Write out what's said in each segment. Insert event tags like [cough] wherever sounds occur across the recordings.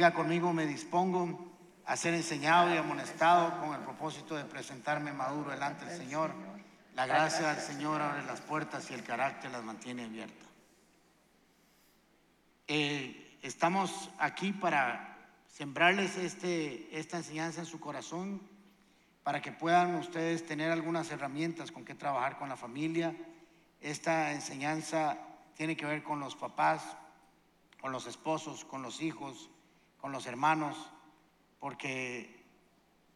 Diga conmigo, me dispongo a ser enseñado y amonestado con el propósito de presentarme maduro delante del Señor. La gracia del Señor abre las puertas y el carácter las mantiene abiertas. Eh, estamos aquí para sembrarles este, esta enseñanza en su corazón, para que puedan ustedes tener algunas herramientas con que trabajar con la familia. Esta enseñanza tiene que ver con los papás, con los esposos, con los hijos, con los hermanos, porque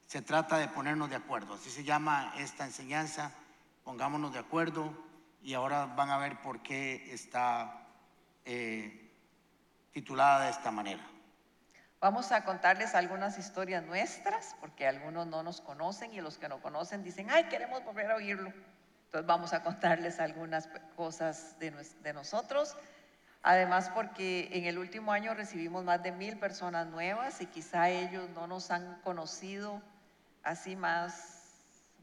se trata de ponernos de acuerdo. Así se llama esta enseñanza, pongámonos de acuerdo y ahora van a ver por qué está eh, titulada de esta manera. Vamos a contarles algunas historias nuestras, porque algunos no nos conocen y los que no conocen dicen, ay, queremos volver a oírlo. Entonces vamos a contarles algunas cosas de, de nosotros Además, porque en el último año recibimos más de mil personas nuevas y quizá ellos no nos han conocido así más,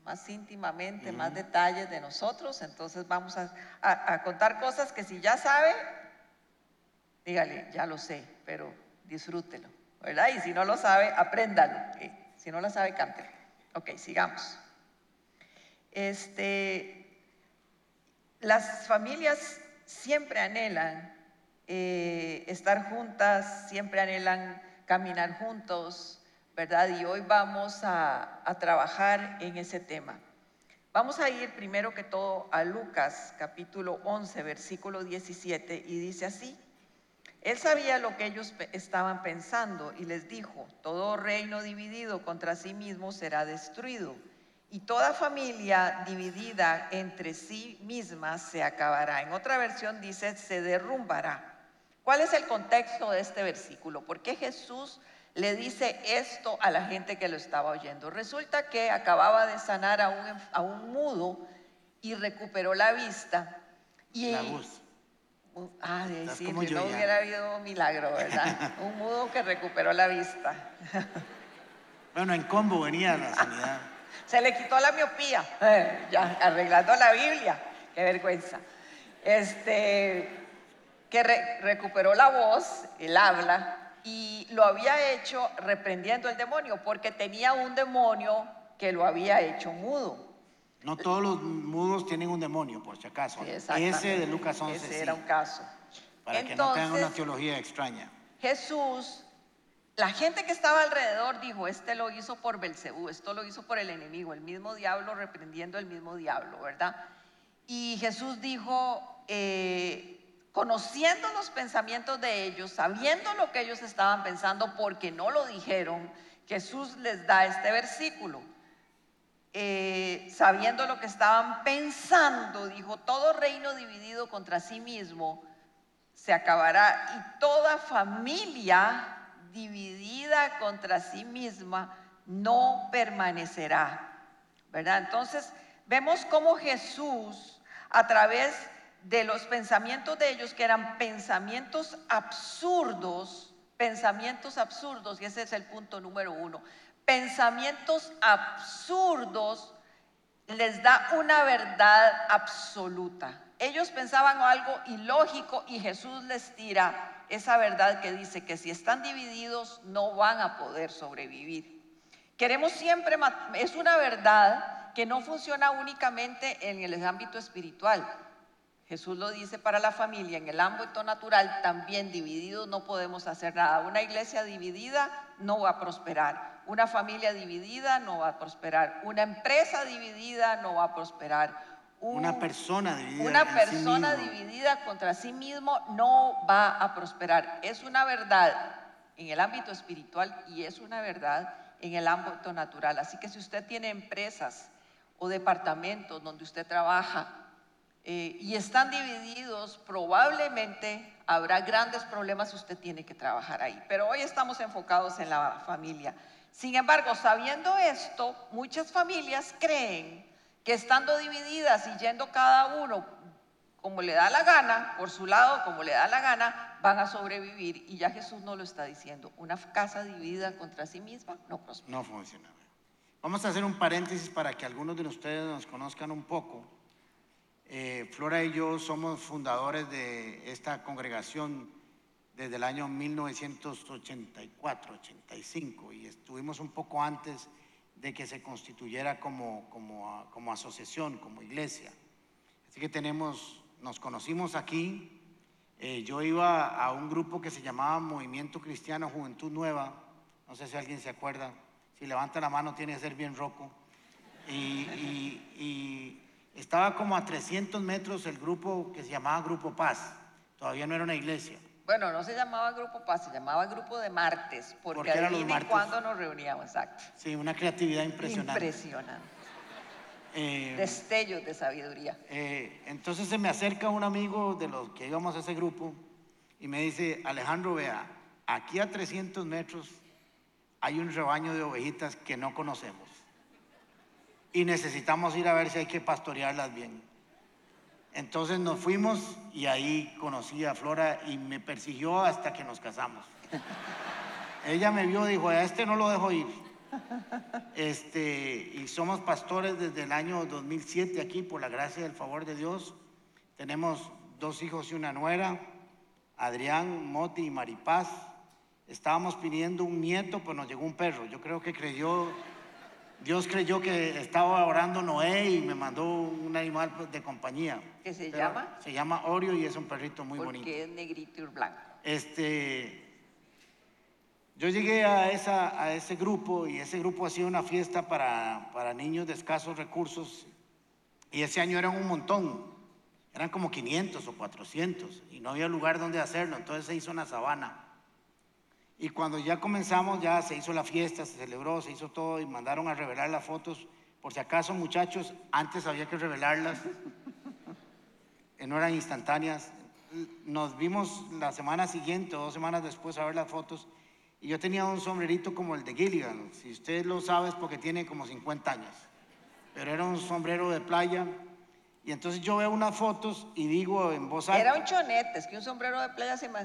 más íntimamente, más detalles de nosotros. Entonces vamos a, contar cosas que si ya sabe, dígale, ya lo sé, pero disfrútelo, ¿verdad? Y si no lo sabe, apréndalo. Si no lo sabe, cántelo. Ok, sigamos. Este, las familias siempre anhelan eh, estar juntas, siempre anhelan caminar juntos, ¿verdad? Y hoy vamos a, a trabajar en ese tema. Vamos a ir primero que todo a Lucas capítulo 11, versículo 17, y dice así, Él sabía lo que ellos estaban pensando y les dijo, todo reino dividido contra sí mismo será destruido, y toda familia dividida entre sí misma se acabará. En otra versión dice, se derrumbará. ¿Cuál es el contexto de este versículo? ¿Por qué Jesús le dice esto a la gente que lo estaba oyendo? Resulta que acababa de sanar a un, a un mudo y recuperó la vista. Y, la voz. Ah, sí, si no hubiera habido un milagro, ¿verdad? [laughs] un mudo que recuperó la vista. bueno, en combo venía la [laughs] sanidad. Se le quitó la miopía, eh, ya arreglando la Biblia. Qué vergüenza. Este, que recuperó la voz, el habla, y lo había hecho reprendiendo el demonio, porque tenía un demonio que lo había hecho mudo. No todos los mudos tienen un demonio, por si acaso. Ese de Lucas 11. Ese era un caso. Para que no tengan una teología extraña. Jesús, la gente que estaba alrededor dijo, este lo hizo por Belcebú, esto lo hizo por el enemigo, el mismo diablo reprendiendo el mismo diablo, ¿verdad? Y Jesús dijo, eh, conociendo los pensamientos de ellos, sabiendo lo que ellos estaban pensando, porque no lo dijeron, Jesús les da este versículo. Eh, sabiendo lo que estaban pensando, dijo, todo reino dividido contra sí mismo se acabará y toda familia dividida contra sí misma no permanecerá. ¿Verdad? Entonces, vemos cómo Jesús, a través de los pensamientos de ellos, que eran pensamientos absurdos, pensamientos absurdos, y ese es el punto número uno, pensamientos absurdos les da una verdad absoluta. Ellos pensaban algo ilógico y Jesús les tira esa verdad que dice que si están divididos no van a poder sobrevivir. Queremos siempre, es una verdad que no funciona únicamente en el ámbito espiritual, Jesús lo dice para la familia, en el ámbito natural también divididos no podemos hacer nada. Una iglesia dividida no va a prosperar. Una familia dividida no va a prosperar. Una empresa dividida no va a prosperar. una persona dividida. Una persona dividida contra sí mismo no va a prosperar. Es una verdad en el ámbito espiritual y es una verdad en el ámbito natural. Así que si usted tiene empresas o departamentos donde usted trabaja, eh, y están divididos, probablemente habrá grandes problemas, usted tiene que trabajar ahí. Pero hoy estamos enfocados en la familia. Sin embargo, sabiendo esto, muchas familias creen que estando divididas y yendo cada uno como le da la gana, por su lado, como le da la gana, van a sobrevivir. Y ya Jesús no lo está diciendo. Una casa dividida contra sí misma no prospera. No funciona. Vamos a hacer un paréntesis para que algunos de ustedes nos conozcan un poco. Eh, Flora y yo somos fundadores de esta congregación desde el año 1984, 85, y estuvimos un poco antes de que se constituyera como, como, como asociación, como iglesia. Así que tenemos, nos conocimos aquí. Eh, yo iba a un grupo que se llamaba Movimiento Cristiano Juventud Nueva. No sé si alguien se acuerda. Si levanta la mano tiene que ser bien roco. Y estaba como a 300 metros el grupo que se llamaba Grupo Paz. Todavía no era una iglesia. Bueno, no se llamaba Grupo Paz, se llamaba Grupo de Martes, porque Porque adivinen cuándo nos reuníamos, exacto. Sí, una creatividad impresionante. Impresionante. Eh, Destellos de sabiduría. Eh, entonces se me acerca un amigo de los que íbamos a ese grupo y me dice, Alejandro, vea, aquí a 300 metros hay un rebaño de ovejitas que no conocemos y necesitamos ir a ver si hay que pastorearlas bien. Entonces nos fuimos y ahí conocí a Flora y me persiguió hasta que nos casamos. Ella me vio y dijo, a este no lo dejo ir. Este, y somos pastores desde el año 2007 aquí, por la gracia y el favor de Dios. Tenemos dos hijos y una nuera, Adrián, Moti y Maripaz. Estábamos pidiendo un nieto, pues nos llegó un perro. Yo creo que creyó, Dios creyó que estaba orando Noé y me mandó un animal pues, de compañía. ¿Qué se Pero llama? Se llama Oreo y es un perrito muy porque bonito. es negrito y blanco. Este, yo llegué a, esa, a ese grupo y ese grupo hacía una fiesta para, para niños de escasos recursos y ese año eran un montón, eran como 500 o 400 y no había lugar donde hacerlo, entonces se hizo una sabana. Y cuando ya comenzamos, ya se hizo la fiesta, se celebró, se hizo todo y mandaron a revelar las fotos. Por si acaso, muchachos, antes había que revelarlas, eh, no eran instantáneas. Nos vimos la semana siguiente o dos semanas después a ver las fotos y yo tenía un sombrerito como el de Gilligan. Si usted lo sabe es porque tiene como 50 años. Pero era un sombrero de playa. Y entonces yo veo unas fotos y digo en voz alta. Era un chonete, es que un sombrero de playa se me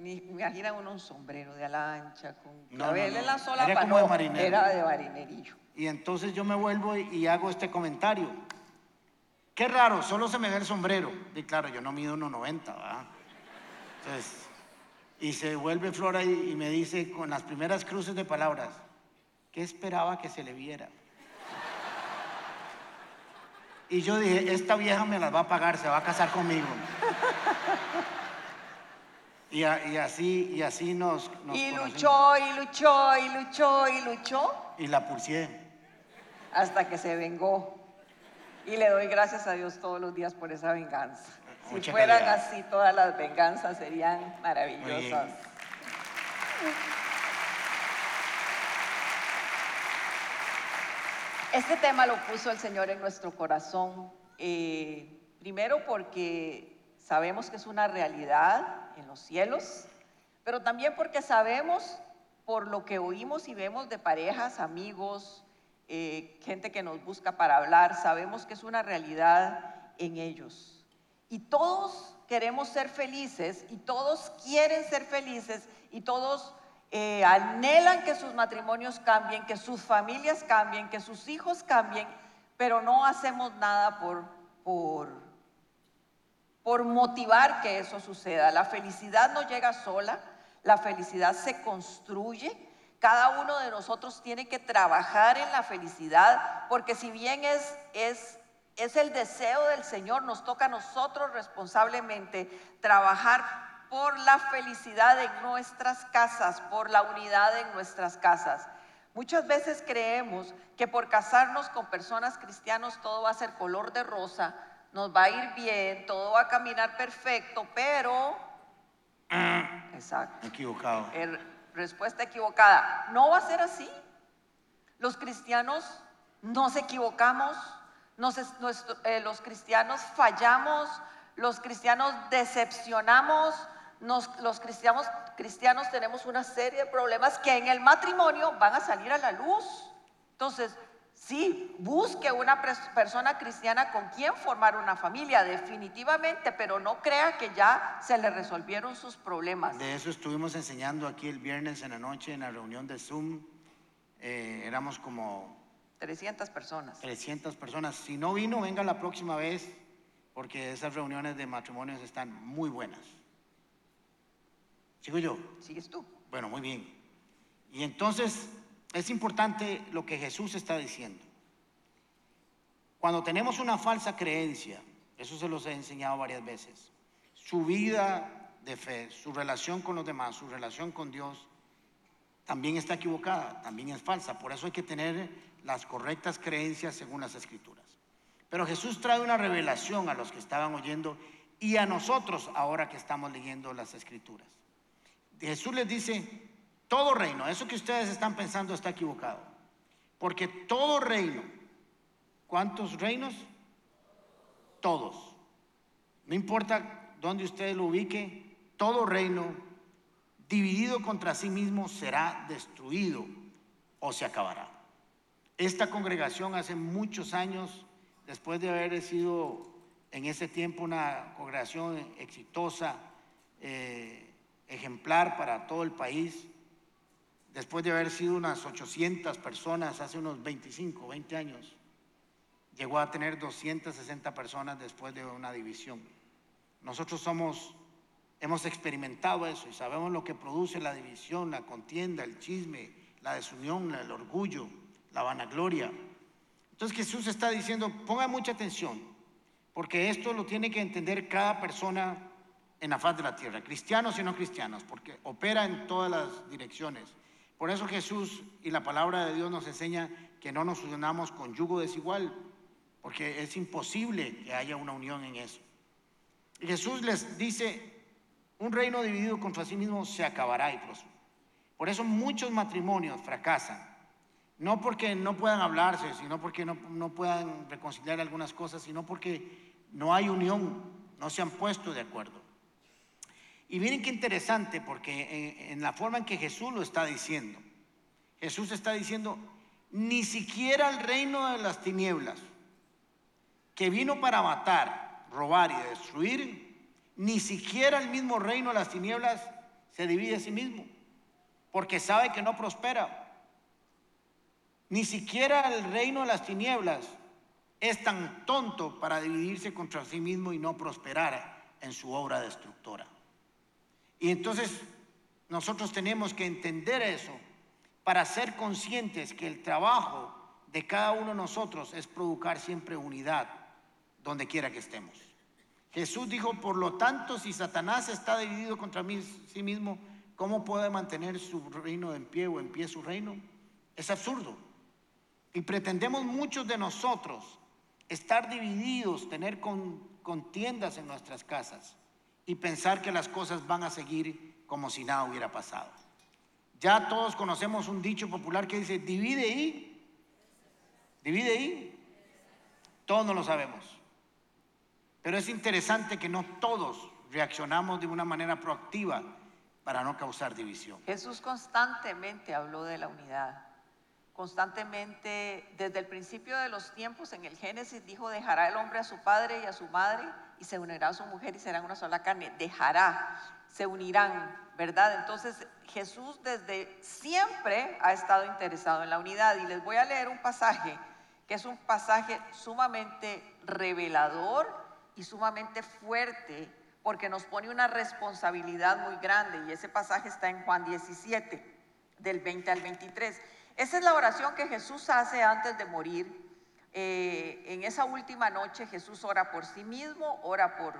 ni- me imaginan uno un sombrero de ala ancha con No, clavel no, no. en la solapa, Era como de era de marinerillo. Y entonces yo me vuelvo y, y hago este comentario. Qué raro, solo se me ve el sombrero. Y claro, yo no mido 1,90, ¿verdad? Entonces, y se vuelve Flora y, y me dice con las primeras cruces de palabras, ¿qué esperaba que se le viera? Y yo dije, esta vieja me las va a pagar, se va a casar conmigo. Y, a- y así, y así nos, nos Y conocimos. luchó, y luchó, y luchó, y luchó, Y la pulsé. hasta que se vengó. Y le doy gracias a Dios todos los días por esa venganza. Si fueran calidad. así, todas las venganzas serían maravillosas. Este tema lo puso el Señor en nuestro corazón, eh, primero porque sabemos que es una realidad en los cielos, pero también porque sabemos por lo que oímos y vemos de parejas, amigos, eh, gente que nos busca para hablar, sabemos que es una realidad en ellos. Y todos queremos ser felices y todos quieren ser felices y todos eh, anhelan que sus matrimonios cambien, que sus familias cambien, que sus hijos cambien, pero no hacemos nada por, por, por motivar que eso suceda. La felicidad no llega sola, la felicidad se construye. Cada uno de nosotros tiene que trabajar en la felicidad, porque si bien es, es, es el deseo del Señor, nos toca a nosotros responsablemente trabajar por la felicidad en nuestras casas, por la unidad en nuestras casas. Muchas veces creemos que por casarnos con personas cristianos todo va a ser color de rosa, nos va a ir bien, todo va a caminar perfecto, pero... Exacto. Equivocado. Respuesta equivocada. No va a ser así. Los cristianos nos equivocamos, nos eh, los cristianos fallamos, los cristianos decepcionamos, nos- los cristianos, cristianos tenemos una serie de problemas que en el matrimonio van a salir a la luz. Entonces, sí, busque una persona cristiana con quien formar una familia, definitivamente, pero no crea que ya se le resolvieron sus problemas. De eso estuvimos enseñando aquí el viernes en la noche en la reunión de Zoom. Eh, éramos como 300 personas. 300 personas. Si no vino, venga la próxima vez, porque esas reuniones de matrimonios están muy buenas. Sigo yo. Sigues tú. Bueno, muy bien. Y entonces es importante lo que Jesús está diciendo. Cuando tenemos una falsa creencia, eso se los he enseñado varias veces, su vida de fe, su relación con los demás, su relación con Dios, también está equivocada, también es falsa. Por eso hay que tener las correctas creencias según las escrituras. Pero Jesús trae una revelación a los que estaban oyendo y a nosotros ahora que estamos leyendo las escrituras. Jesús les dice, todo reino, eso que ustedes están pensando está equivocado. Porque todo reino, ¿cuántos reinos? Todos. No importa dónde usted lo ubique, todo reino dividido contra sí mismo será destruido o se acabará. Esta congregación hace muchos años, después de haber sido en ese tiempo una congregación exitosa, eh, ejemplar para todo el país, después de haber sido unas 800 personas hace unos 25, 20 años, llegó a tener 260 personas después de una división. Nosotros somos, hemos experimentado eso y sabemos lo que produce la división, la contienda, el chisme, la desunión, el orgullo, la vanagloria. Entonces Jesús está diciendo, ponga mucha atención, porque esto lo tiene que entender cada persona en la faz de la tierra, cristianos y no cristianos, porque opera en todas las direcciones. Por eso Jesús y la palabra de Dios nos enseña que no nos unamos con yugo desigual, porque es imposible que haya una unión en eso. Jesús les dice, un reino dividido contra sí mismo se acabará y Por eso muchos matrimonios fracasan, no porque no puedan hablarse, sino porque no, no puedan reconciliar algunas cosas, sino porque no hay unión, no se han puesto de acuerdo. Y miren qué interesante, porque en, la forma en que Jesús lo está diciendo, Jesús está diciendo, ni siquiera el reino de las tinieblas, que vino para matar, robar y destruir, ni siquiera el mismo reino de las tinieblas se divide a sí mismo, porque sabe que no prospera. Ni siquiera el reino de las tinieblas es tan tonto para dividirse contra sí mismo y no prosperar en su obra destructora. Y entonces nosotros tenemos que entender eso para ser conscientes que el trabajo de cada uno de nosotros es provocar siempre unidad donde quiera que estemos. Jesús dijo, por lo tanto, si Satanás está dividido contra sí mismo, ¿cómo puede mantener su reino en pie o en pie su reino? Es absurdo. Y pretendemos muchos de nosotros estar divididos, tener contiendas en nuestras casas y pensar que las cosas van a seguir como si nada hubiera pasado. Ya todos conocemos un dicho popular que dice, divide y, divide y, todos no lo sabemos. Pero es interesante que no todos reaccionamos de una manera proactiva para no causar división. Jesús constantemente habló de la unidad. Constantemente, desde el principio de los tiempos, en el Génesis dijo, dejará el hombre a su padre y a su madre y se unirá a su mujer y serán una sola carne. Dejará, se unirán, ¿verdad? Entonces Jesús desde siempre ha estado interesado en la unidad y les voy a leer un pasaje que es un pasaje sumamente revelador y sumamente fuerte porque nos pone una responsabilidad muy grande y ese pasaje está en Juan 17 del 20 al 23. Esa es la oración que Jesús hace antes de morir eh, en esa última noche Jesús ora por sí mismo, ora por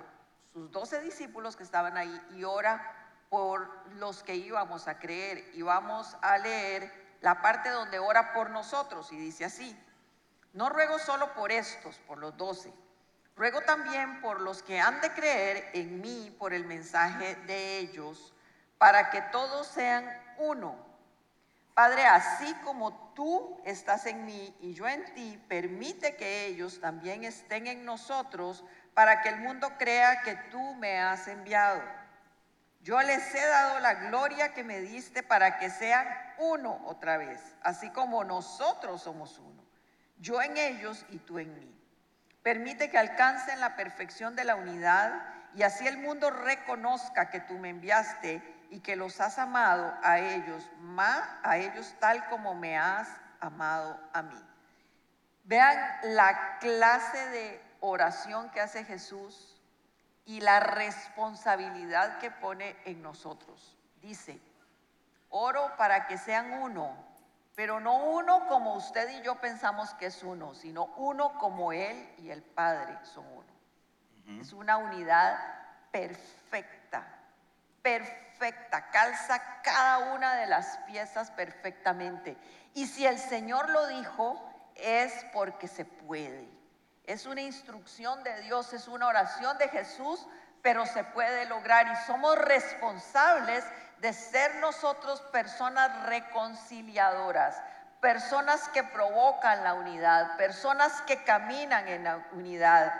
sus doce discípulos que estaban ahí y ora por los que íbamos a creer. Y vamos a leer la parte donde ora por nosotros y dice así, no ruego solo por estos, por los doce, ruego también por los que han de creer en mí por el mensaje de ellos, para que todos sean uno Padre, así como tú estás en mí y yo en ti, permite que ellos también estén en nosotros para que el mundo crea que tú me has enviado. Yo les he dado la gloria que me diste para que sean uno otra vez, así como nosotros somos uno. Yo en ellos y tú en mí. Permite que alcancen la perfección de la unidad y así el mundo reconozca que tú me enviaste y que los has amado a ellos, más a ellos tal como me has amado a mí. Vean la clase de oración que hace Jesús y la responsabilidad que pone en nosotros. dice, oro para que sean uno, pero no uno como usted y yo pensamos que es uno, sino uno como Él y el Padre son uno. Es una unidad perfecta, perfecta, calza cada una de las piezas perfectamente. Y si el Señor lo dijo, es porque se puede. Es una instrucción de Dios, es una oración de Jesús, pero se puede lograr y somos responsables de ser nosotros personas reconciliadoras, personas que provocan la unidad, personas que caminan en la unidad.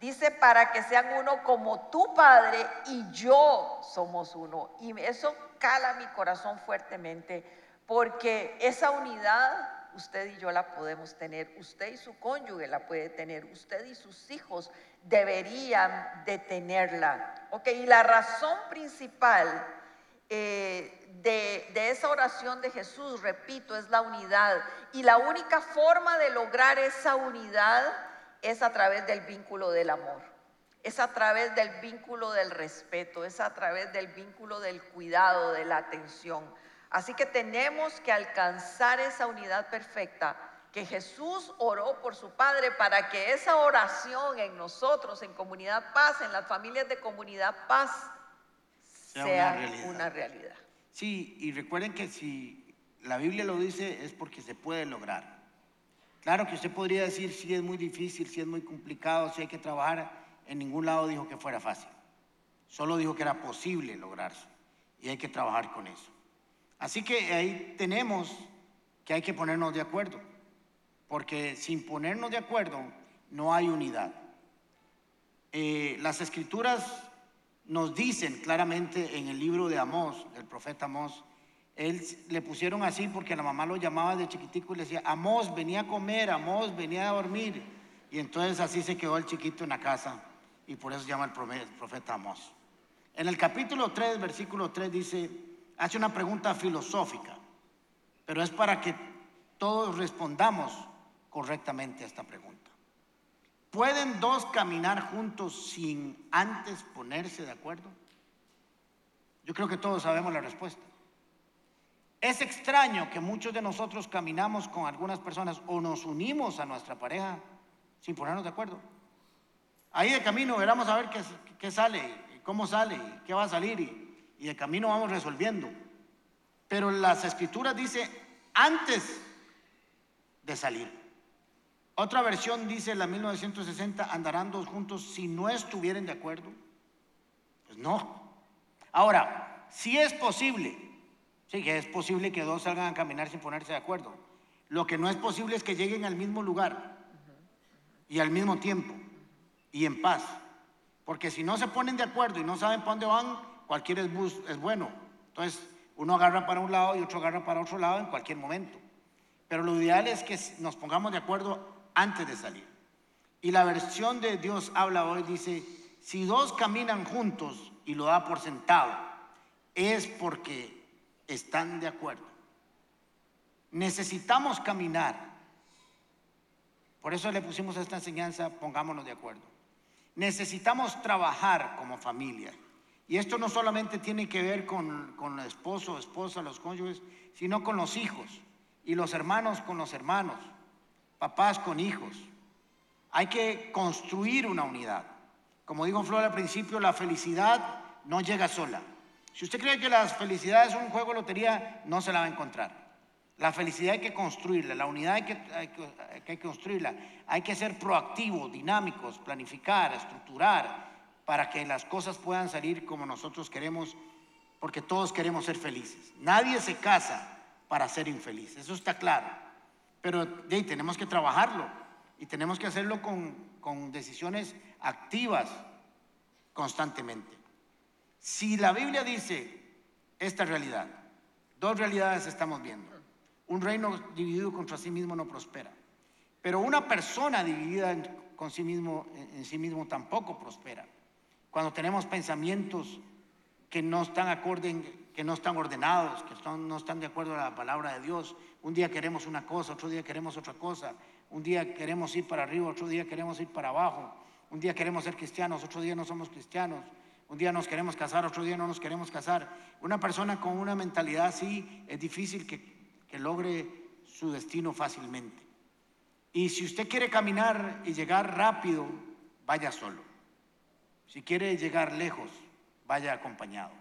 Dice, para que sean uno como tu Padre y yo somos uno. Y eso cala mi corazón fuertemente, porque esa unidad usted y yo la podemos tener, usted y su cónyuge la puede tener, usted y sus hijos deberían de tenerla. Ok, y la razón principal eh, de, de esa oración de Jesús, repito, es la unidad. Y la única forma de lograr esa unidad es a través del vínculo del amor, es a través del vínculo del respeto, es a través del vínculo del cuidado, de la atención. Así que tenemos que alcanzar esa unidad perfecta que Jesús oró por su Padre para que esa oración en nosotros, en comunidad paz, en las familias de comunidad paz, sea, una, realidad. Sí, y recuerden que si la Biblia lo dice es porque se puede lograr. Claro que usted podría decir si es muy difícil, si es muy complicado, si hay que trabajar. En ningún lado dijo que fuera fácil. Solo dijo que era posible lograrse y hay que trabajar con eso. Así que ahí tenemos que hay que ponernos de acuerdo, porque sin ponernos de acuerdo no hay unidad. Eh, las escrituras nos dicen claramente en el libro de Amós, del profeta Amós, él le pusieron así porque la mamá lo llamaba de chiquitico y le decía, Amós, venía a comer, Amós, venía a dormir. Y entonces así se quedó el chiquito en la casa y por eso se llama el profeta Amós. En el capítulo 3, versículo 3 dice, hace una pregunta filosófica, pero es para que todos respondamos correctamente a esta pregunta. ¿Pueden dos caminar juntos sin antes ponerse de acuerdo? Yo creo que todos sabemos la respuesta. Es extraño que muchos de nosotros caminamos con algunas personas o nos unimos a nuestra pareja sin ponernos de acuerdo. Ahí de camino veremos a ver qué, qué sale, cómo sale, qué va a salir y y de camino vamos resolviendo. Pero las escrituras dice antes de salir. Otra versión dice, la 1960, andarán dos juntos si no estuvieran de acuerdo. Pues no. Ahora, si es posible, sí que es posible que dos salgan a caminar sin ponerse de acuerdo. Lo que no es posible es que lleguen al mismo lugar y al mismo tiempo y en paz. Porque si no se ponen de acuerdo y no saben para dónde van, cualquier bus es bueno. Entonces, uno agarra para un lado y otro agarra para otro lado en cualquier momento. Pero lo ideal es que nos pongamos de acuerdo antes de salir. Y la versión de Dios habla hoy dice, si dos caminan juntos y lo da por sentado, es porque están de acuerdo. Necesitamos caminar. Por eso le pusimos esta enseñanza, pongámonos de acuerdo. Necesitamos trabajar como familia. Y esto no solamente tiene que ver con, con el esposo, esposa, los cónyuges, sino con los hijos y los hermanos con los hermanos, papás con hijos. Hay que construir una unidad. Como dijo Flor al principio, la felicidad no llega sola. Si usted cree que la felicidad es un juego de lotería, no se la va a encontrar. La felicidad hay que construirla, la unidad hay que, hay que, construirla. Hay que ser proactivos, dinámicos, planificar, estructurar, para que las cosas puedan salir como nosotros queremos, porque todos queremos ser felices. Nadie se casa para ser infeliz, eso está claro. Pero de tenemos que trabajarlo y tenemos que hacerlo con, con decisiones activas constantemente. Si la Biblia dice esta realidad, dos realidades estamos viendo. Un reino dividido contra sí mismo no prospera. Pero una persona dividida con sí mismo, en sí mismo tampoco prospera cuando tenemos pensamientos que no están acorde, que no están ordenados, que no están de acuerdo a la palabra de Dios. Un día queremos una cosa, otro día queremos otra cosa. Un día queremos ir para arriba, otro día queremos ir para abajo. Un día queremos ser cristianos, otro día no somos cristianos. Un día nos queremos casar, otro día no nos queremos casar. Una persona con una mentalidad así es difícil que, logre su destino fácilmente. Y si usted quiere caminar y llegar rápido, vaya solo. Si quiere llegar lejos, vaya acompañado.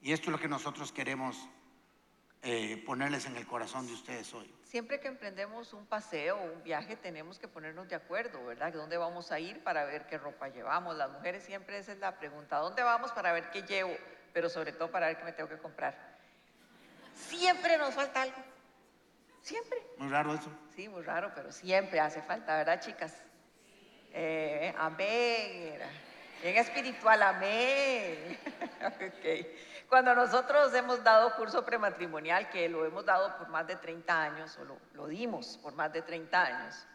Y esto es lo que nosotros queremos eh, ponerles en el corazón de ustedes hoy. Siempre que emprendemos un paseo o un viaje tenemos que ponernos de acuerdo, ¿verdad? ¿Dónde vamos a ir para ver qué ropa llevamos? Las mujeres siempre esa es la pregunta. ¿Dónde vamos para ver qué llevo? Pero sobre todo para ver qué me tengo que comprar. Siempre nos falta algo. Siempre. Muy raro eso. Sí, muy raro, pero siempre hace falta, ¿verdad, chicas? Eh, amén. En espiritual, amén. [laughs] okay. Cuando nosotros hemos dado curso prematrimonial, que lo hemos dado por más de 30 años, o lo, dimos por más de 30 años,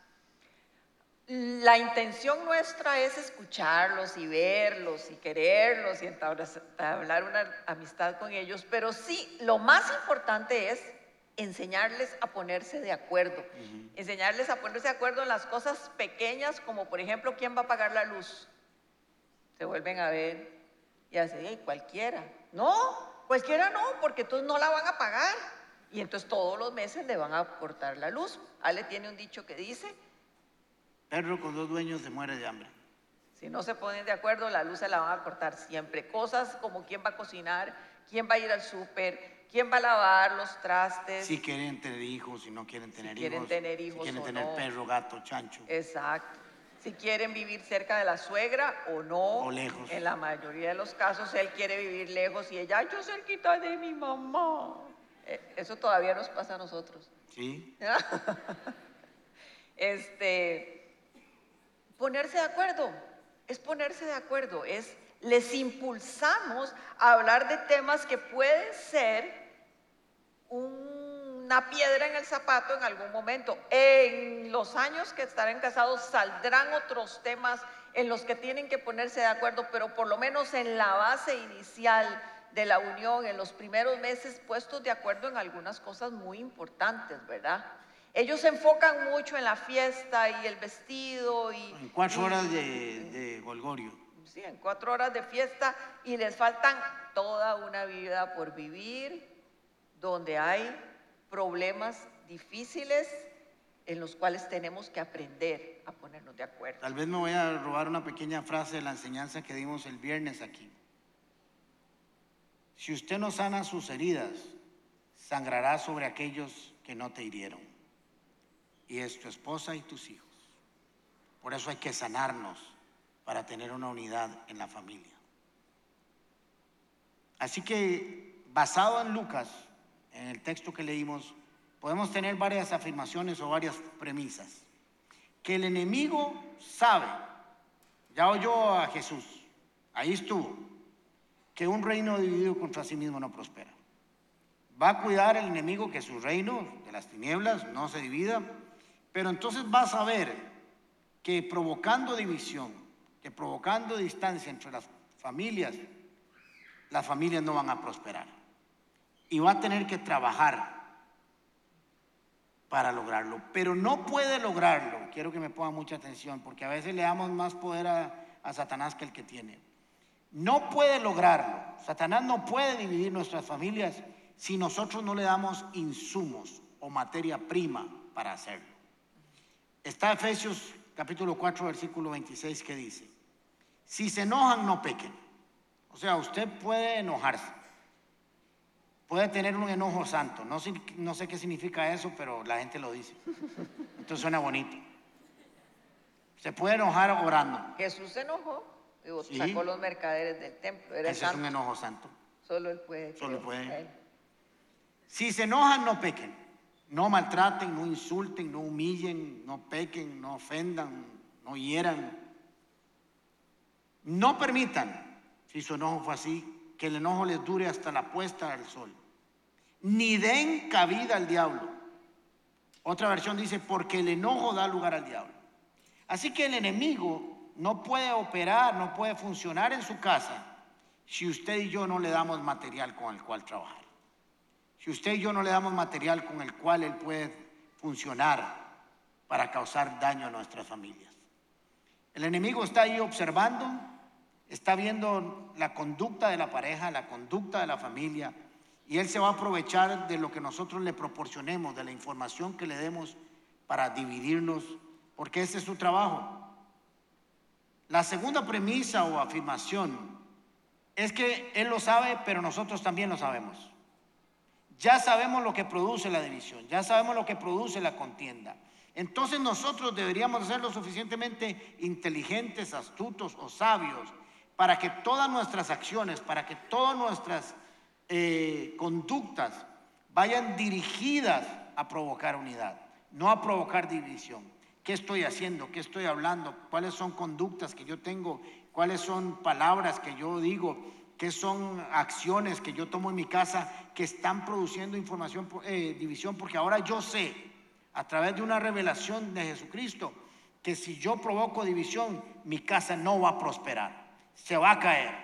la intención nuestra es escucharlos y verlos y quererlos y entablar una amistad con ellos, pero sí, lo más importante es enseñarles a ponerse de acuerdo, enseñarles a ponerse de acuerdo en las cosas pequeñas, como por ejemplo, ¿quién va a pagar la luz? Se vuelven a ver y así, cualquiera. No, cualquiera no, porque entonces no la van a pagar. Y entonces todos los meses le van a cortar la luz. Ale tiene un dicho que dice... Perro con dos dueños se muere de hambre. Si no se ponen de acuerdo, la luz se la van a cortar siempre. Cosas como quién va a cocinar, quién va a ir al súper, quién va a lavar los trastes. Si quieren tener hijos, si no quieren tener si quieren Tener hijos si quieren tener perro, gato, chancho. Exacto si quieren vivir cerca de la suegra o no. O lejos. En la mayoría de los casos él quiere vivir lejos y ella, yo cerquita de mi mamá. Eh, eso todavía nos pasa a nosotros. Sí. [laughs] este, ponerse de acuerdo, es ponerse de acuerdo, es les impulsamos a hablar de temas que pueden ser un una piedra en el zapato en algún momento. En los años que estarán casados saldrán otros temas en los que tienen que ponerse de acuerdo, pero por lo menos en la base inicial de la unión, en los primeros meses, puestos de acuerdo en algunas cosas muy importantes, ¿verdad? Ellos se enfocan mucho en la fiesta y el vestido y... En cuatro horas de, de Golgorio. Sí, en cuatro horas de fiesta y les faltan toda una vida por vivir, donde hay problemas difíciles en los cuales tenemos que aprender a ponernos de acuerdo. Tal vez me voy a robar una pequeña frase de la enseñanza que dimos el viernes aquí. Si usted no sana sus heridas, sangrará sobre aquellos que no te hirieron. Y es tu esposa y tus hijos. Por eso hay que sanarnos para tener una unidad en la familia. Así que, basado en Lucas, en el texto que leímos, podemos tener varias afirmaciones o varias premisas. Que el enemigo sabe, ya oyó a Jesús, ahí estuvo, que un reino dividido contra sí mismo no prospera. Va a cuidar el enemigo que su reino de las tinieblas no se divida, pero entonces va a saber que provocando división, que provocando distancia entre las familias, las familias no van a prosperar y va a tener que trabajar para lograrlo. Pero no puede lograrlo, quiero que me ponga mucha atención, porque a veces le damos más poder a, a Satanás que el que tiene. No puede lograrlo. Satanás no puede dividir nuestras familias si nosotros no le damos insumos o materia prima para hacerlo. Está Efesios capítulo 4, versículo 26 que dice, si se enojan, no pequen. O sea, usted puede enojarse, puede tener un enojo santo. No, no sé qué significa eso, pero la gente lo dice. Entonces suena bonito. Se puede enojar orando. Jesús se enojó y sacó los mercaderes del templo. Ese es un enojo santo. Solo él puede. Solo puede. Si se enojan, no pequen. No maltraten, no insulten, no humillen, no pequen, no ofendan, no hieran. No permitan, si su enojo fue así, que el enojo les dure hasta la puesta del sol ni den cabida al diablo. Otra versión dice, porque el enojo da lugar al diablo. Así que el enemigo no puede operar, no puede funcionar en su casa si usted y yo no le damos material con el cual trabajar. Si usted y yo no le damos material con el cual él puede funcionar para causar daño a nuestras familias. El enemigo está ahí observando, está viendo la conducta de la pareja, la conducta de la familia, y Él se va a aprovechar de lo que nosotros le proporcionemos, de la información que le demos para dividirnos, porque ese es su trabajo. La segunda premisa o afirmación es que Él lo sabe, pero nosotros también lo sabemos. Ya sabemos lo que produce la división, ya sabemos lo que produce la contienda. Entonces nosotros deberíamos ser lo suficientemente inteligentes, astutos o sabios para que todas nuestras acciones, para que todas nuestras eh, conductas vayan dirigidas a provocar unidad, no a provocar división. ¿Qué estoy haciendo? ¿Qué estoy hablando? ¿Cuáles son conductas que yo tengo? ¿Cuáles son palabras que yo digo? ¿Qué son acciones que yo tomo en mi casa que están produciendo información, eh, división? Porque ahora yo sé, a través de una revelación de Jesucristo, que si yo provoco división, mi casa no va a prosperar, se va a caer,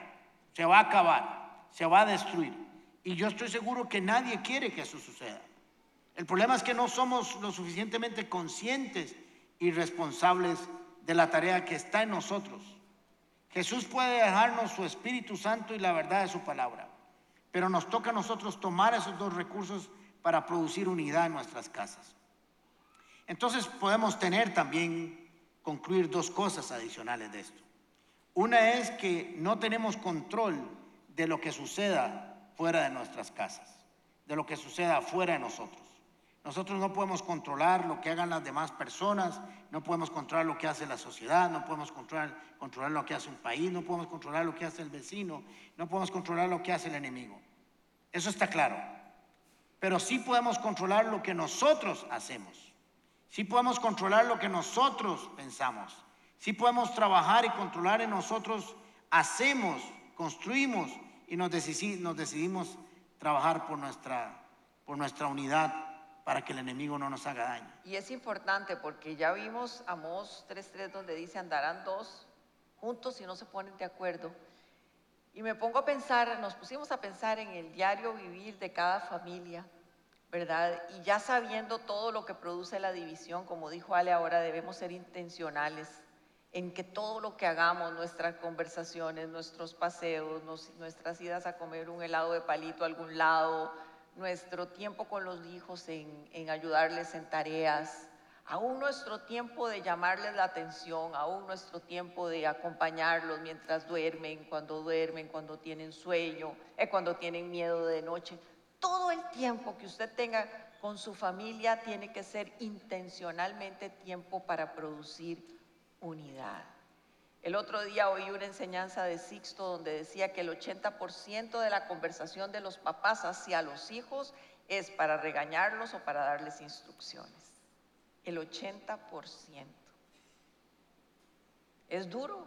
se va a acabar, se va a destruir. Y yo estoy seguro que nadie quiere que eso suceda. El problema es que no somos lo suficientemente conscientes y responsables de la tarea que está en nosotros. Jesús puede dejarnos su Espíritu Santo y la verdad de su palabra, pero nos toca a nosotros tomar esos dos recursos para producir unidad en nuestras casas. Entonces podemos tener también, concluir dos cosas adicionales de esto. Una es que no tenemos control de lo que suceda fuera de nuestras casas, de lo que suceda fuera de nosotros. Nosotros no podemos controlar lo que hagan las demás personas, no podemos controlar lo que hace la sociedad, no podemos controlar, controlar lo que hace un país, no podemos controlar lo que hace el vecino, no podemos controlar lo que hace el enemigo. Eso está claro. Pero sí podemos controlar lo que nosotros hacemos. Sí podemos controlar lo que nosotros pensamos. Sí podemos trabajar y controlar en nosotros, hacemos, construimos y nos, decidimos, trabajar por nuestra, por nuestra unidad para que el enemigo no nos haga daño. Y es importante porque ya vimos Amós 3.3 donde dice andarán dos juntos y no se ponen de acuerdo. Y me pongo a pensar, nos pusimos a pensar en el diario vivir de cada familia, ¿verdad? Y ya sabiendo todo lo que produce la división, como dijo Ale ahora, debemos ser intencionales en que todo lo que hagamos, nuestras conversaciones, nuestros paseos, nuestras idas a comer un helado de palito a algún lado, nuestro tiempo con los hijos en, ayudarles en tareas, aún nuestro tiempo de llamarles la atención, aún nuestro tiempo de acompañarlos mientras duermen, cuando duermen, cuando tienen sueño, eh, cuando tienen miedo de noche. Todo el tiempo que usted tenga con su familia tiene que ser intencionalmente tiempo para producir unidad. El otro día oí una enseñanza de Sixto donde decía que el 80% de la conversación de los papás hacia los hijos es para regañarlos o para darles instrucciones. El 80%. Es duro.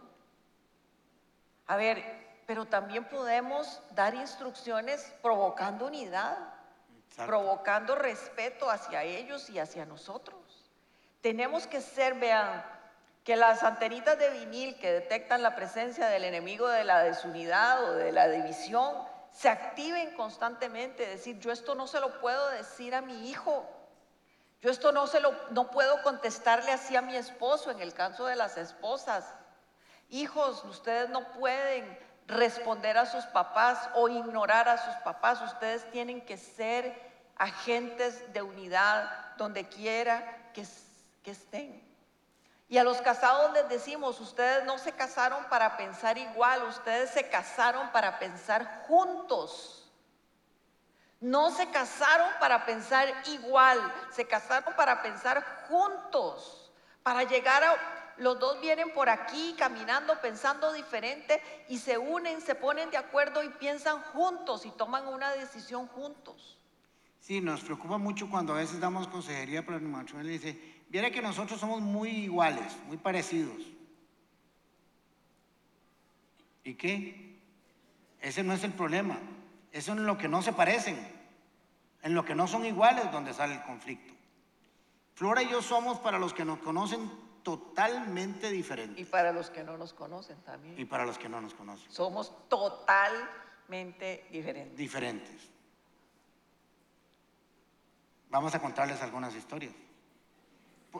A ver, pero también podemos dar instrucciones provocando unidad, provocando respeto hacia ellos y hacia nosotros. Tenemos que ser, vean, que las antenitas de vinil que detectan la presencia del enemigo de la desunidad o de la división se activen constantemente, decir, yo esto no se lo puedo decir a mi hijo, yo esto no se lo no puedo contestarle así a mi esposo en el caso de las esposas. Hijos, ustedes no pueden responder a sus papás o ignorar a sus papás, ustedes tienen que ser agentes de unidad donde quiera que, que estén. Y a los casados les decimos, ustedes no se casaron para pensar igual, ustedes se casaron para pensar juntos. No se casaron para pensar igual, se casaron para pensar juntos, para llegar a... Los dos vienen por aquí caminando, pensando diferente y se unen, se ponen de acuerdo y piensan juntos y toman una decisión juntos. Sí, nos preocupa mucho cuando a veces damos consejería para el matrimonio y dice, Viera que nosotros somos muy iguales, muy parecidos. ¿Y qué? Ese no es el problema. Eso es en lo que no se parecen. En lo que no son iguales donde sale el conflicto. Flora y yo somos para los que nos conocen totalmente diferentes. Y para los que no nos conocen también. Y para los que no nos conocen. Somos totalmente diferentes. Diferentes. Vamos a contarles algunas historias.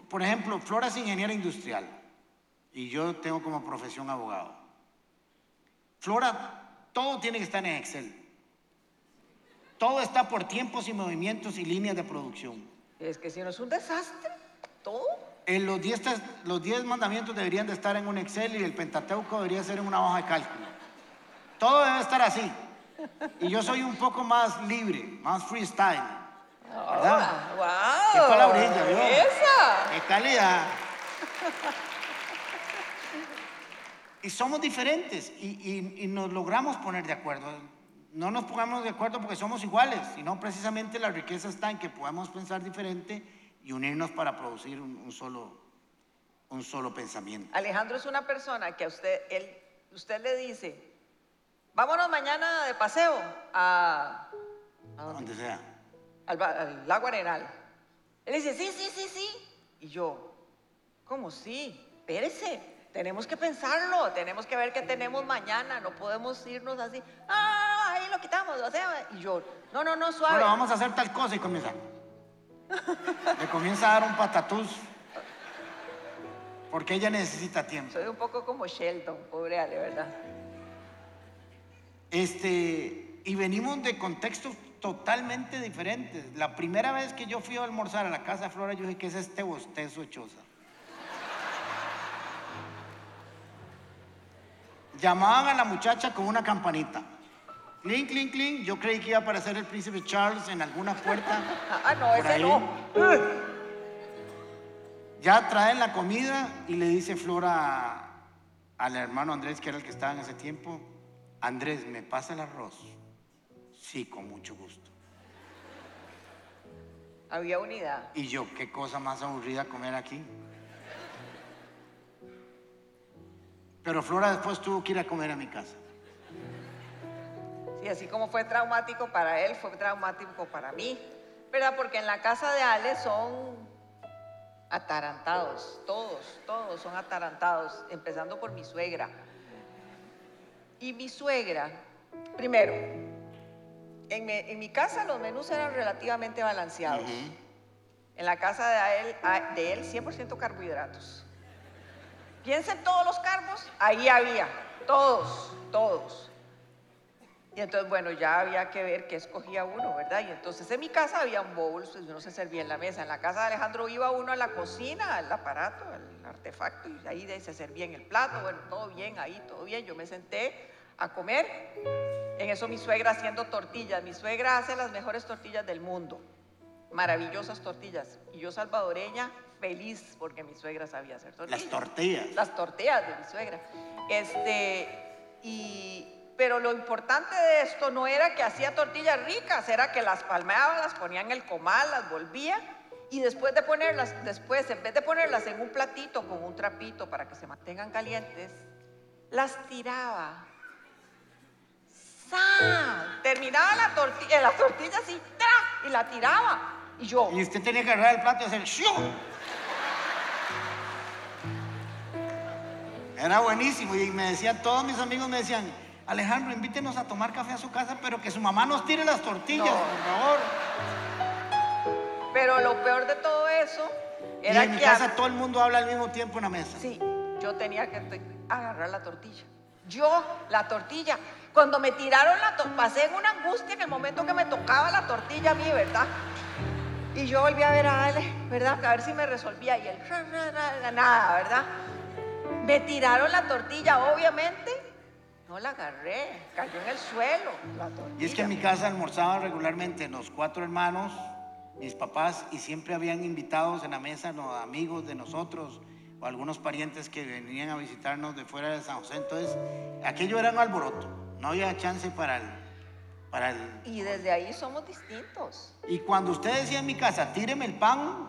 Por ejemplo, Flora es ingeniera industrial y yo tengo como profesión abogado. Flora, todo tiene que estar en Excel. Todo está por tiempos y movimientos y líneas de producción. Es que si no es un desastre, todo. En los 10 tes- los 10 mandamientos deberían de estar en un Excel y el Pentateuco debería ser en una hoja de cálculo. Todo debe estar así. Y yo soy un poco más libre, más freestyle. ¿Verdad? ¡Wow! Qué palabrilla, ¿vio? ¡Esa! ¡Qué calidad! [laughs] Y somos diferentes y, y- y nos logramos poner de acuerdo. No nos pongamos de acuerdo porque somos iguales, sino precisamente la riqueza está en que podamos pensar diferente y unirnos para producir un, un solo, un solo pensamiento. Alejandro es una persona que a usted, él, usted le dice, vámonos mañana de paseo a, ¿a dónde? Donde sea. Al, al lago Arenal. Él dice, sí, sí, sí, sí. Y yo, ¿cómo sí? Espérese, tenemos que pensarlo, tenemos que ver qué tenemos mañana, no podemos irnos así, ah, ahí lo quitamos, o sea, y yo, no, no, no, suave. Bueno, vamos a hacer tal cosa y comienza. Le comienza a dar un patatús porque ella necesita tiempo. Soy un poco como Sheldon, pobre Ale, ¿verdad? Este, y venimos de contextos totalmente diferentes. La primera vez que yo fui a almorzar a la casa de Flora, yo dije, ¿qué es este bostezo hechosa? Llamaban a la muchacha con una campanita. Clink, clink, clink. Yo creí que iba a aparecer el príncipe Charles en alguna puerta. [laughs] Ah, no, ese ahí. no. Ya traen la comida y le dice Flora al hermano Andrés, que era el que estaba en ese tiempo, Andrés, ¿me pasa el arroz? Sí, con mucho gusto. Había unidad. Y yo, qué cosa más aburrida comer aquí. Pero Flora después tuvo que ir a comer a mi casa. Sí, así como fue traumático para él, fue traumático para mí, ¿verdad? Porque en la casa de Ale son atarantados, todos, todos son atarantados, empezando por mi suegra. Y mi suegra, primero, en mi, en mi casa los menús eran relativamente balanceados. Ujú. En la casa de él, a- de él 100% carbohidratos. Piensen todos los carbos, ahí había, todos, todos. Y entonces, bueno, ya había que ver qué escogía uno, ¿verdad? Y entonces en mi casa había un bowl, pues uno se servía en la mesa. En la casa de Alejandro iba uno a la cocina, al aparato, al artefacto, y ahí de ahí se servía en el plato. Bueno, todo bien, ahí, todo bien. Yo me senté a comer. En eso mi suegra haciendo tortillas. Mi suegra hace las mejores tortillas del mundo. Maravillosas tortillas. Y yo salvadoreña, feliz porque mi suegra sabía hacer tortillas Las tortillas. las tortillas de mi suegra. Este, y, pero lo importante de esto no era que hacía tortillas ricas, era que las palmeaba, las ponía en el comal, las volvía y después de ponerlas, después en vez de ponerlas en un platito con un trapito para que se mantengan calientes, las tiraba. Terminaba la tortilla, la tortilla así, ¡tra! y la tiraba. Y yo, Y usted tenía que agarrar el plato y hacer ¡shiu! Era buenísimo. Y me decían, todos mis amigos me decían, Alejandro, invítenos a tomar café a su casa, pero que su mamá nos tire las tortillas, No. por favor. pero lo peor de todo eso Y era en mi que a- casa todo el mundo habla al mismo tiempo en la mesa. Sí, yo tenía que agarrar la tortilla. Yo, la tortilla. Cuando me tiraron la tortilla, pasé en una angustia en el momento que me tocaba la tortilla a mí, ¿verdad? Y yo volví a ver a Ale, ¿verdad? A ver si me resolvía. Y él, nada, ¿verdad? Me tiraron la tortilla, obviamente. No la agarré, cayó en el suelo la tortilla. Y es que en mi casa almorzaban regularmente los cuatro hermanos, mis papás, y siempre habían invitados en la mesa los amigos de nosotros o algunos parientes que venían a visitarnos de fuera de San José. Entonces, aquello era un alboroto, no había chance para el... Para el Y desde ahí somos distintos. y cuando usted decía en mi casa, tíreme el pan,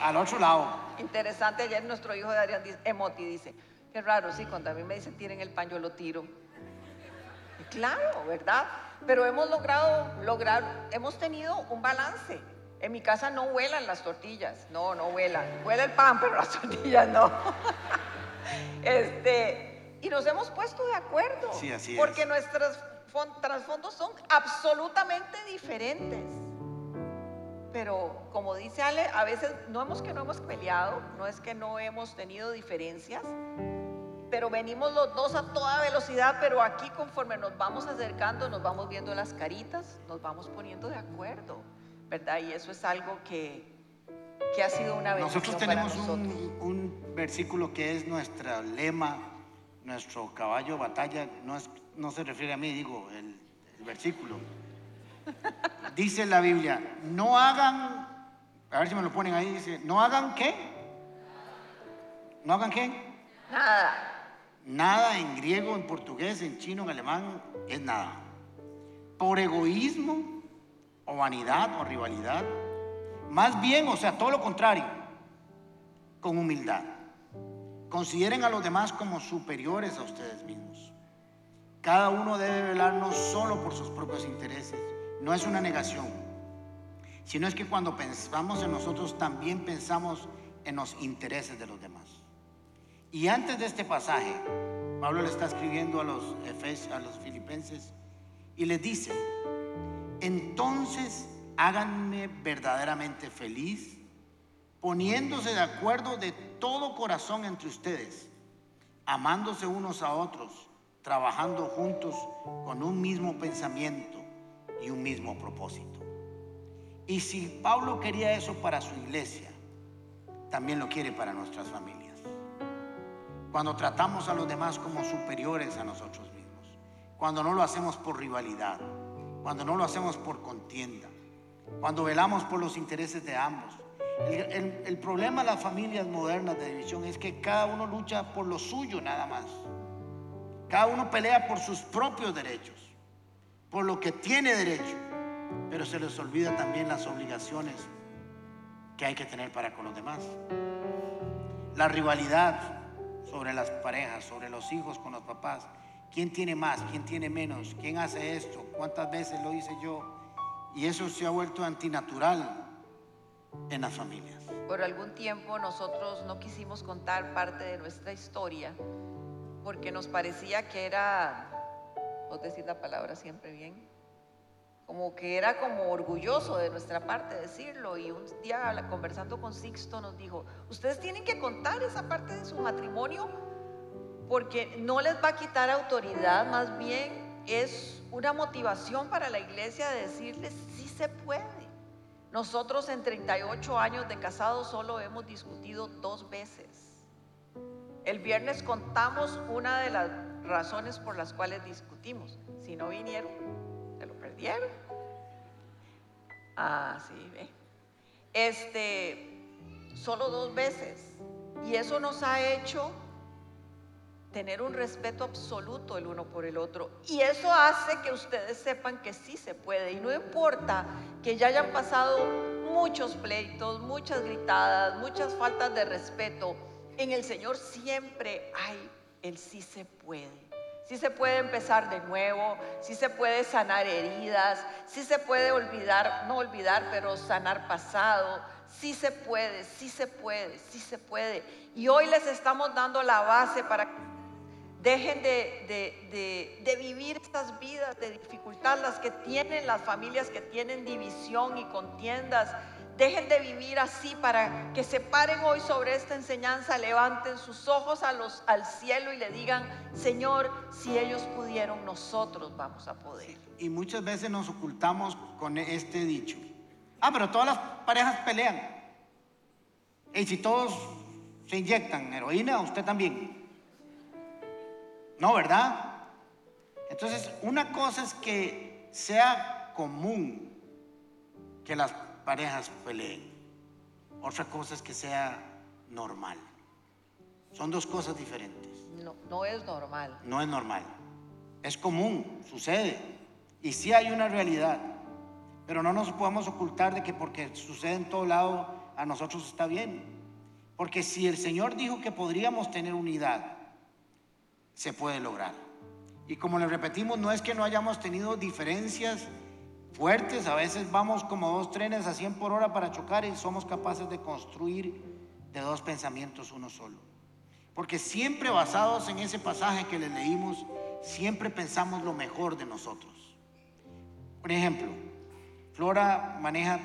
al otro lado. Interesante, ayer nuestro hijo de dice, Emoti dice, qué raro, sí, cuando a mí me dicen tiren el pan, yo lo tiro. Y claro, ¿verdad? Pero hemos logrado, lograr, hemos tenido un balance. En mi casa no vuelan las tortillas, no, no vuelan. Vuela el pan, pero las [laughs] tortillas no. [laughs] este, y nos hemos puesto de acuerdo. Sí, así es. Porque nuestros fon- trasfondos son absolutamente diferentes. Pero como dice Ale, a veces no hemos que no hemos peleado, no es que no hemos tenido diferencias. pero venimos los dos a toda velocidad, pero aquí conforme nos vamos acercando, nos vamos viendo las caritas, nos vamos poniendo de acuerdo, ¿verdad? Y eso es algo que, que ha sido una bendición Nosotros para tenemos nosotros. un, un versículo que es nuestro lema, nuestro caballo de batalla, no, es, no se refiere a mí, digo, el, el versículo. [laughs] Dice la Biblia, no hagan, a ver si me lo ponen ahí, dice, no hagan qué, no hagan qué, Nada, nada en griego, en portugués, en chino, en alemán, es nada. Por egoísmo o vanidad o rivalidad, más bien, o sea, todo lo contrario, con humildad. Consideren a los demás como superiores a ustedes mismos. Cada uno debe velar no solo por sus propios intereses, no es una negación, sino es que cuando pensamos en nosotros también pensamos en los intereses de los demás. Y antes de este pasaje, Pablo le está escribiendo a los, a los filipenses y les dice, entonces háganme verdaderamente feliz, poniéndose de acuerdo de todo corazón entre ustedes, amándose unos a otros, trabajando juntos con un mismo pensamiento y un mismo propósito. Y si Pablo quería eso para su iglesia, también lo quiere para nuestras familias. Cuando tratamos a los demás como superiores a nosotros mismos, cuando no lo hacemos por rivalidad, cuando no lo hacemos por contienda, cuando velamos por los intereses de ambos. El, el- el problema de las familias modernas de división es que cada uno lucha por lo suyo nada más. Cada uno pelea por sus propios derechos, por lo que tiene derecho, pero se les olvida también las obligaciones que hay que tener para con los demás. La rivalidad sobre las parejas, sobre los hijos con los papás. ¿Quién tiene más? ¿Quién tiene menos? ¿Quién hace esto? ¿Cuántas veces lo hice yo? Y eso se ha vuelto antinatural en las familias. Por algún tiempo nosotros no quisimos contar parte de nuestra historia porque nos parecía que era, vos decir la palabra siempre bien, como que era como orgulloso de nuestra parte decirlo. Y un día conversando con Sixto nos dijo, ustedes tienen que contar esa parte de su matrimonio porque no les va a quitar autoridad, más bien es una motivación para la iglesia de decirles, sí se puede. Nosotros en 38 años de casados solo hemos discutido dos veces. El viernes contamos una de las razones por las cuales discutimos. Si no vinieron, se lo perdieron. Ah, sí, ve. Este, solo dos veces. Y eso nos ha hecho tener un respeto absoluto el uno por el otro. Y eso hace que ustedes sepan que sí se puede. Y no importa que ya hayan pasado muchos pleitos, muchas gritadas, muchas faltas de respeto. En el Señor siempre hay el sí se puede. Sí se puede empezar de nuevo, sí se puede sanar heridas, sí se puede olvidar, no olvidar, pero sanar pasado. Sí se puede, sí se puede, sí se puede. Y hoy les estamos dando la base para dejen de, de- de- vivir estas vidas de dificultad, las que tienen las familias que tienen división y contiendas. Dejen de vivir así para que se paren hoy sobre esta enseñanza, levanten sus ojos a los, al cielo y le digan, Señor, si ellos pudieron, nosotros vamos a poder. Y muchas veces nos ocultamos con este dicho. Ah, pero todas las parejas pelean. Y si todos se inyectan heroína, usted también. No, ¿verdad? Entonces, una cosa es que sea común que las parejas peleen. Otra cosa es que sea normal. Son dos cosas diferentes. No, no es normal. No es normal. Es común, sucede. Y sí hay una realidad. Pero no nos podemos ocultar de que porque sucede en todo lado, a nosotros está bien. Porque si el Señor dijo que podríamos tener unidad, se puede lograr. Y como le repetimos, no es que no hayamos tenido diferencias fuertes, a veces vamos como dos trenes a 100 por hora para chocar y somos capaces de construir de dos pensamientos uno solo. Porque siempre basados en ese pasaje que le leímos, siempre pensamos lo mejor de nosotros. Por ejemplo, Flora maneja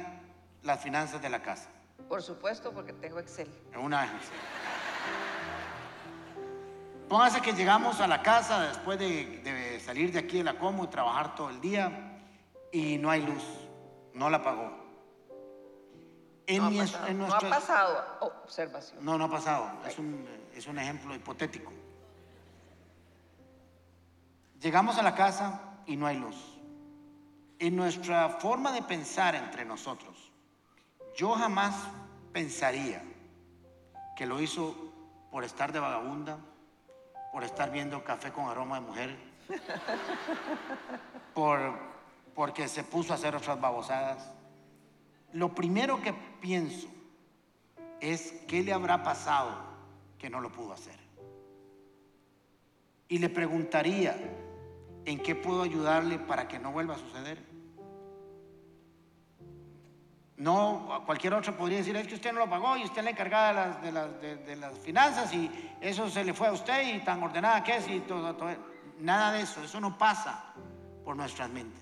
las finanzas de la casa. Por supuesto, porque tengo Excel. Una Póngase que llegamos a la casa después de, de salir de aquí de la Como y trabajar todo el día y no hay luz, no la apagó. En No ha mi- pasado, en no ha nuestra- pasado. Observación. no, no ha pasado. Es un, es un ejemplo hipotético. Llegamos a la casa y no hay luz. En nuestra forma de pensar entre nosotros, yo jamás pensaría que lo hizo por estar de vagabunda, por estar viendo café con aroma de mujer, por, porque se puso a hacer otras babosadas. Lo primero que pienso es qué le habrá pasado que no lo pudo hacer. Y le preguntaría en qué puedo ayudarle para que no vuelva a suceder. No, cualquier otro podría decir, es que usted no lo pagó y usted es la encargada de las, de las, de- las finanzas y eso se le fue a usted y tan ordenada que es y todo. Nada de eso, eso no pasa por nuestras mentes.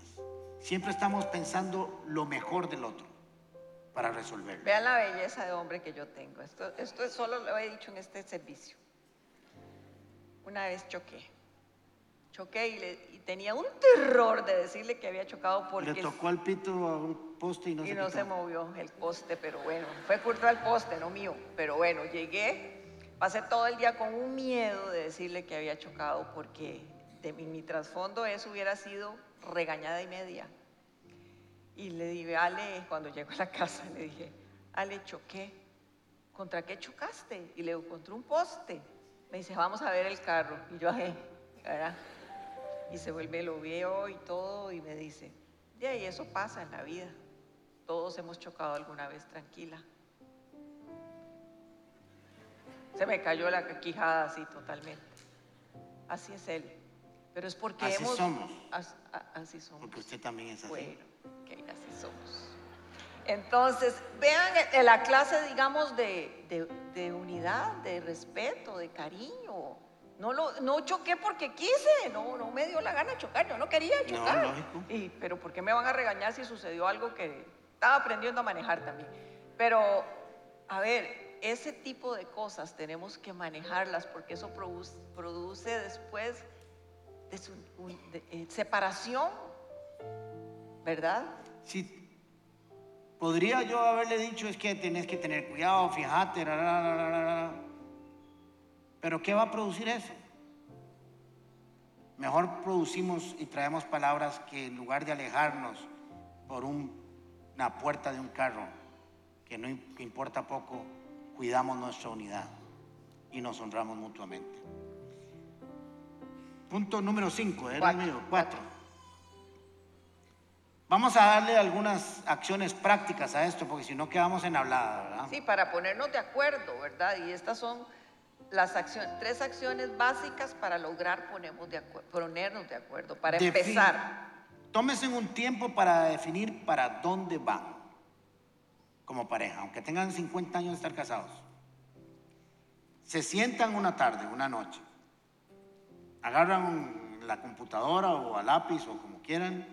Siempre estamos pensando lo mejor del otro para resolverlo. Vean la belleza de hombre que yo tengo. Esto, esto es solo lo he dicho en este servicio. Una vez choqué. Choqué y, le- y tenía un terror de decirle que había chocado porque Le tocó el pito a un poste y no y se no se movió el poste, pero bueno, fue culpa del poste, no mío. Pero bueno, llegué, pasé todo el día con un miedo de decirle que había chocado porque de mi, mi trasfondo eso hubiera sido regañada y media. Y le dije, Ale, cuando llegó a la casa, le dije, Ale, choqué. ¿Contra qué chocaste? Y le digo, contra un poste. Me dice, vamos a ver el carro. Y yo, "Ajé", ¿verdad? Y se vuelve, lo veo y todo, y me dice, de ahí eso pasa en la vida. Todos hemos chocado alguna vez, tranquila. Se me cayó la quijada así totalmente. Así es él. Pero es porque Así hemos... somos. as- a- así somos. Porque usted también es así. Bueno, que así somos. Entonces, vean la clase, digamos, de, de- de unidad, de respeto, de cariño. No, lo, no choqué porque quise, no, no me dio la gana chocar, yo no quería No, chocar. lógico. Y, pero ¿por qué me van a regañar si sucedió algo que estaba aprendiendo a manejar también? Pero, a ver, ese tipo de cosas tenemos que manejarlas porque eso produce, produce después un- de- eh, separación, ¿verdad? Sí. Podría yo haberle dicho es que tenés que tener cuidado, fíjate, ra, ra, ra. Pero ¿qué va a producir eso? Mejor producimos y traemos palabras que en lugar de alejarnos por un- una puerta de un carro, que no que importa poco, cuidamos nuestra unidad y nos honramos mutuamente. Punto número 5, era el Cuatro. mío, 4. Vamos a darle algunas acciones prácticas a esto, porque si no quedamos en hablada, ¿verdad? Sí, para ponernos de acuerdo, ¿verdad? Y estas son las acciones, tres acciones básicas para lograr ponemos de ponernos de acuerdo, para empezar. Tómense un tiempo para definir para dónde van como pareja, aunque tengan 50 años de estar casados. Se sientan una tarde, una noche, agarran la computadora o a lápiz o como quieran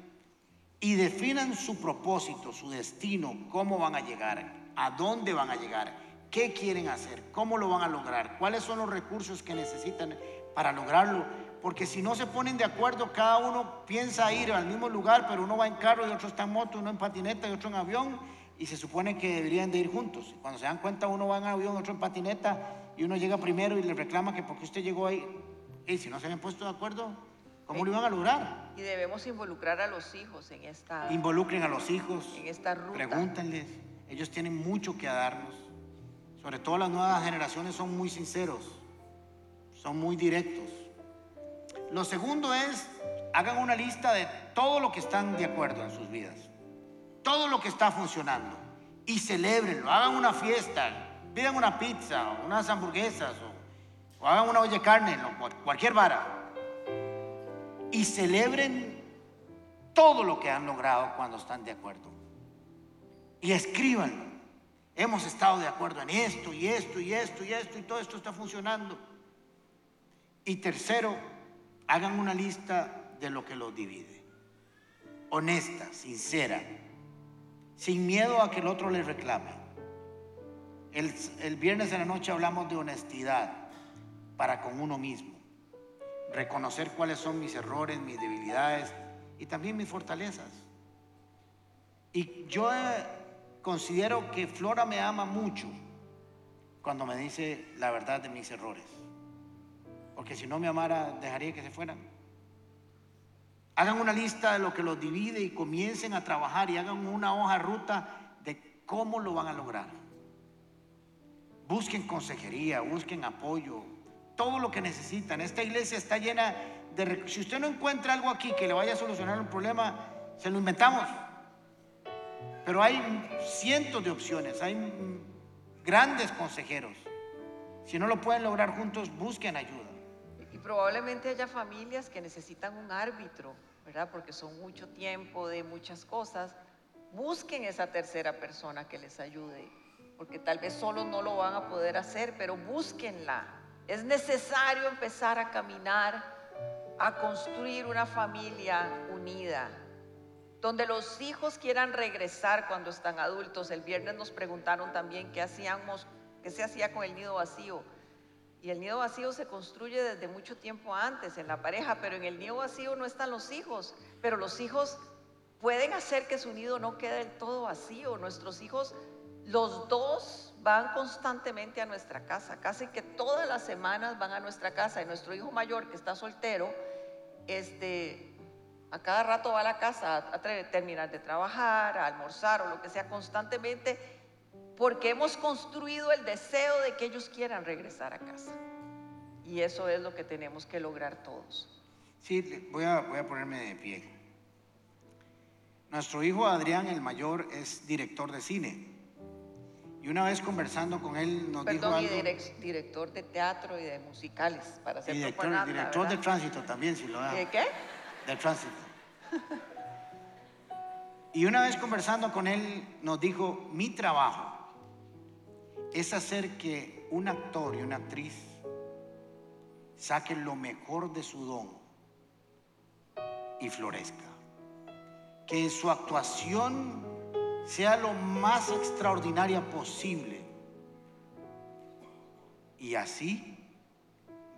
y definan su propósito, su destino, cómo van a llegar, a dónde van a llegar, qué quieren hacer, cómo lo van a lograr, cuáles son los recursos que necesitan para lograrlo. Porque si no se ponen de acuerdo, cada uno piensa ir al mismo lugar, pero uno va en carro y otro está en moto, uno en patineta y otro en avión, y se supone que deberían de ir juntos. Cuando se dan cuenta, uno va en avión, otro en patineta, y uno llega primero y le reclama que porque usted llegó ahí, y si no se habían puesto de acuerdo, ¿cómo lo iban a lograr? Y debemos involucrar a los hijos en esta, Involucren a los hijos, en esta ruta. pregúntenles, ellos tienen mucho que darnos. Sobre todo las nuevas generaciones son muy sinceros, son muy directos. Lo segundo es, hagan una lista de todo lo que están de acuerdo en sus vidas, todo lo que está funcionando y celébrenlo, hagan una fiesta, pidan una pizza, o unas hamburguesas o, o hagan una olla de carne, cual- cualquier vara y celebren todo lo que han logrado cuando están de acuerdo. Y escríbanlo. Hemos estado de acuerdo en esto y esto y esto y esto y todo esto está funcionando. Y tercero, hagan una lista de lo que los divide. Honesta, sincera, sin miedo a que el otro les reclame. El, el viernes en la noche hablamos de honestidad para con uno mismo. reconocer cuáles son mis errores, mis debilidades y también mis fortalezas. Y yo eh, considero que Flora me ama mucho cuando me dice la verdad de mis errores. Porque si no me amara, dejaría que se fueran. Hagan una lista de lo que los divide y comiencen a trabajar y hagan una hoja ruta de cómo lo van a lograr. Busquen consejería, busquen apoyo, todo lo que necesitan. Esta iglesia está llena de... Si usted no encuentra algo aquí que le vaya a solucionar un problema, se lo inventamos. Pero hay cientos de opciones, hay grandes consejeros. Si no lo pueden lograr juntos, busquen ayuda. Y probablemente haya familias que necesitan un árbitro, ¿verdad? Porque son mucho tiempo de muchas cosas. Busquen esa tercera persona que les ayude, porque tal vez solo no lo van a poder hacer, pero búsquenla. Es necesario empezar a caminar, a construir una familia unida, donde los hijos quieran regresar cuando están adultos. El viernes nos preguntaron también qué hacíamos, qué se hacía con el nido vacío. Y el nido vacío se construye desde mucho tiempo antes en la pareja, pero en el nido vacío no están los hijos, pero los hijos pueden hacer que su nido no quede del todo vacío. Nuestros hijos, los dos van constantemente a nuestra casa, casi que todas las semanas van a nuestra casa. Y nuestro hijo mayor, que está soltero, este, a cada rato va a la casa a, terminar de trabajar, a almorzar o lo que sea constantemente, porque hemos construido el deseo de que ellos quieran regresar a casa. Y eso es lo que tenemos que lograr todos. Sí, voy a, voy a ponerme de pie. Nuestro hijo Adrián, el mayor, es director de cine. Y una vez conversando con él nos dijo algo... y director de teatro y de musicales, para ser director, director de tránsito también, si lo da. ¿De qué? De tránsito. y una vez conversando con él nos dijo, mi trabajo es hacer que un actor y una actriz saquen lo mejor de su don y florezca. Que su actuación sea lo más extraordinaria posible. Y así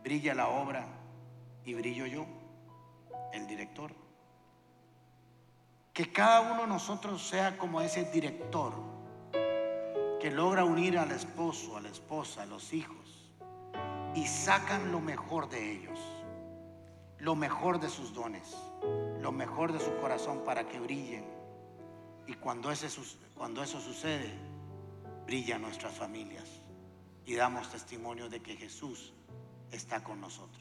brilla la obra y brillo yo, el director. Que cada uno de nosotros sea como ese director que logra unir al esposo, a la esposa, a los hijos y sacan lo mejor de ellos, lo mejor de sus dones, lo mejor de su corazón para que brillen. Y cuando, ese, cuando eso sucede, brillan nuestras familias y damos testimonio de que Jesús está con nosotros.